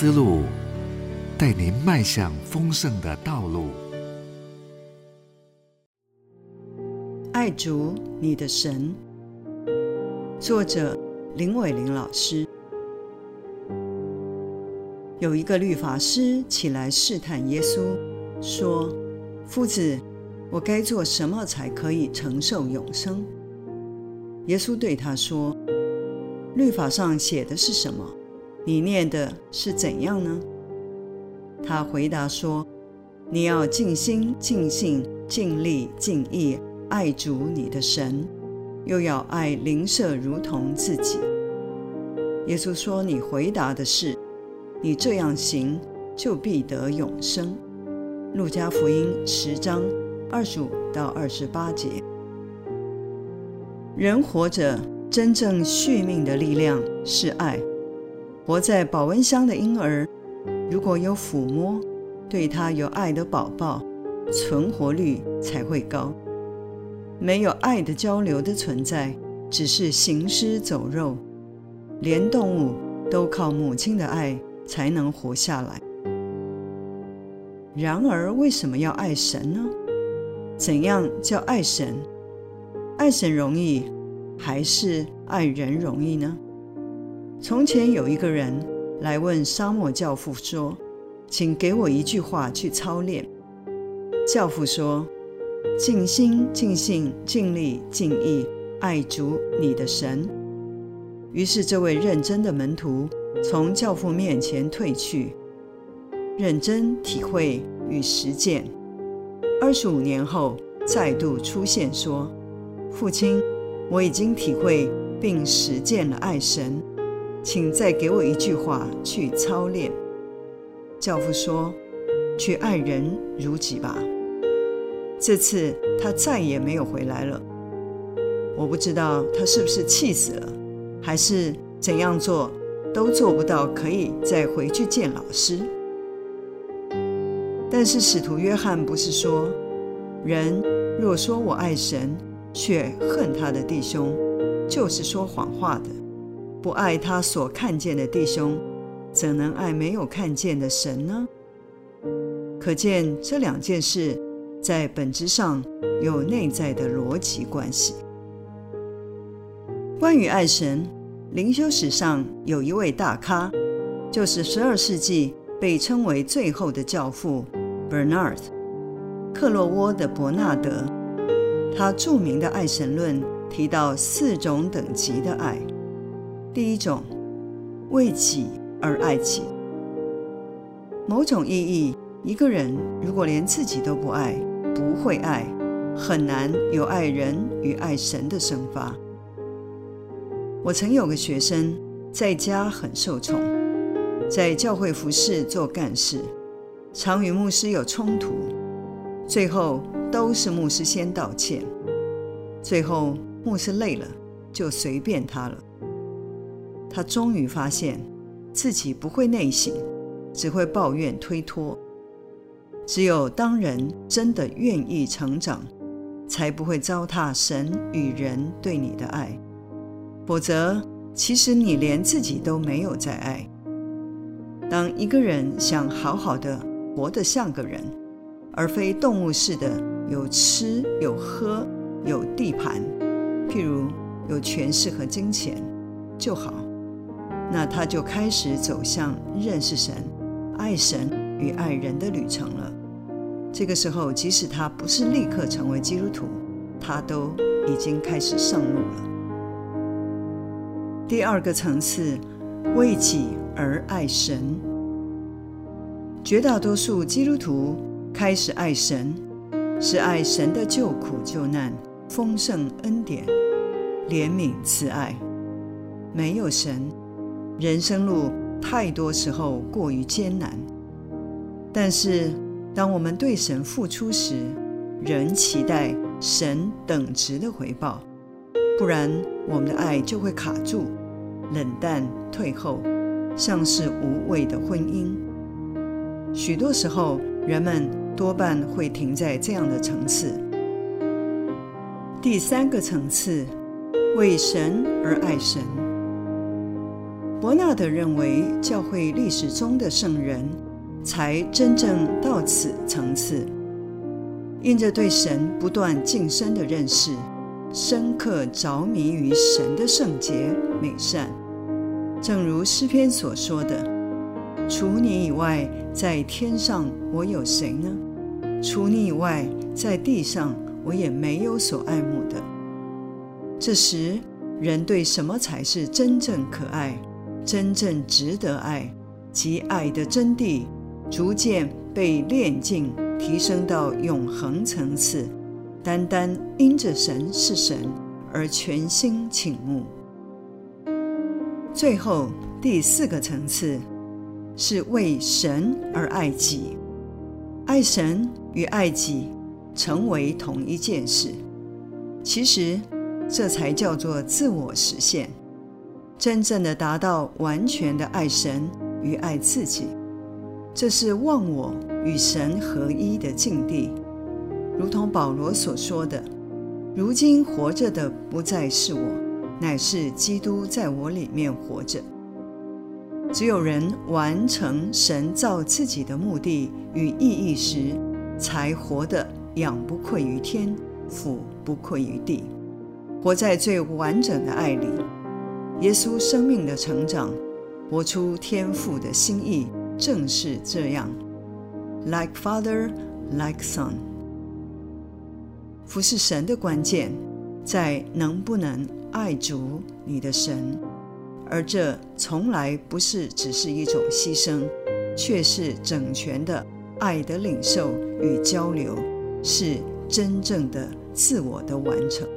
思路，带您迈向丰盛的道路。爱主你的神，作者林伟玲老师。有一个律法师起来试探耶稣，说：“夫子，我该做什么才可以承受永生？”耶稣对他说：“律法上写的是什么？你念的是怎样呢？”他回答说：“你要尽心、尽性、尽力、尽意。”爱主你的神，又要爱邻舍如同自己。耶稣说：“你回答的是，你这样行，就必得永生。”路加福音十章二十五到二十八节。人活着真正续命的力量是爱。活在保温箱的婴儿，如果有抚摸，对他有爱的宝宝，存活率才会高。没有爱的交流的存在，只是行尸走肉。连动物都靠母亲的爱才能活下来。然而，为什么要爱神呢？怎样叫爱神？爱神容易，还是爱人容易呢？从前有一个人来问沙漠教父说：“请给我一句话去操练。”教父说。尽心、尽性、尽力、尽意爱主你的神。于是，这位认真的门徒从教父面前退去，认真体会与实践。二十五年后，再度出现，说：“父亲，我已经体会并实践了爱神，请再给我一句话去操练。”教父说：“去爱人如己吧。”这次他再也没有回来了。我不知道他是不是气死了，还是怎样做都做不到可以再回去见老师。但是使徒约翰不是说，人若说我爱神，却恨他的弟兄，就是说谎话的；不爱他所看见的弟兄，怎能爱没有看见的神呢？可见这两件事。在本质上有内在的逻辑关系。关于爱神，灵修史上有一位大咖，就是十二世纪被称为最后的教父 Bernard 克洛沃的伯纳德。他著名的爱神论提到四种等级的爱。第一种，为己而爱己。某种意义，一个人如果连自己都不爱，不会爱，很难有爱人与爱神的生发。我曾有个学生，在家很受宠，在教会服侍做干事，常与牧师有冲突，最后都是牧师先道歉。最后牧师累了，就随便他了。他终于发现自己不会内省，只会抱怨推脱。只有当人真的愿意成长，才不会糟蹋神与人对你的爱。否则，其实你连自己都没有在爱。当一个人想好好的活得像个人，而非动物似的有吃有喝有地盘，譬如有权势和金钱就好，那他就开始走向认识神、爱神与爱人的旅程了。这个时候，即使他不是立刻成为基督徒，他都已经开始上路了。第二个层次，为己而爱神。绝大多数基督徒开始爱神，是爱神的救苦救难、丰盛恩典、怜悯慈爱。没有神，人生路太多时候过于艰难。但是。当我们对神付出时，仍期待神等值的回报，不然我们的爱就会卡住、冷淡、退后，像是无谓的婚姻。许多时候，人们多半会停在这样的层次。第三个层次，为神而爱神。伯纳德认为，教会历史中的圣人才真正到此层次，因着对神不断晋升的认识，深刻着迷于神的圣洁美善。正如诗篇所说的：“除你以外，在天上我有谁呢？除你以外，在地上我也没有所爱慕的。”这时，人对什么才是真正可爱？真正值得爱及爱的真谛，逐渐被炼净，提升到永恒层次。单单因着神是神而全心倾慕。最后第四个层次是为神而爱己，爱神与爱己成为同一件事。其实这才叫做自我实现。真正的达到完全的爱神与爱自己，这是忘我与神合一的境地。如同保罗所说的：“如今活着的不再是我，乃是基督在我里面活着。”只有人完成神造自己的目的与意义时，才活得仰不愧于天，俯不愧于地，活在最完整的爱里。耶稣生命的成长，活出天父的心意，正是这样。Like Father, like Son。服侍神的关键，在能不能爱足你的神，而这从来不是只是一种牺牲，却是整全的爱的领受与交流，是真正的自我的完成。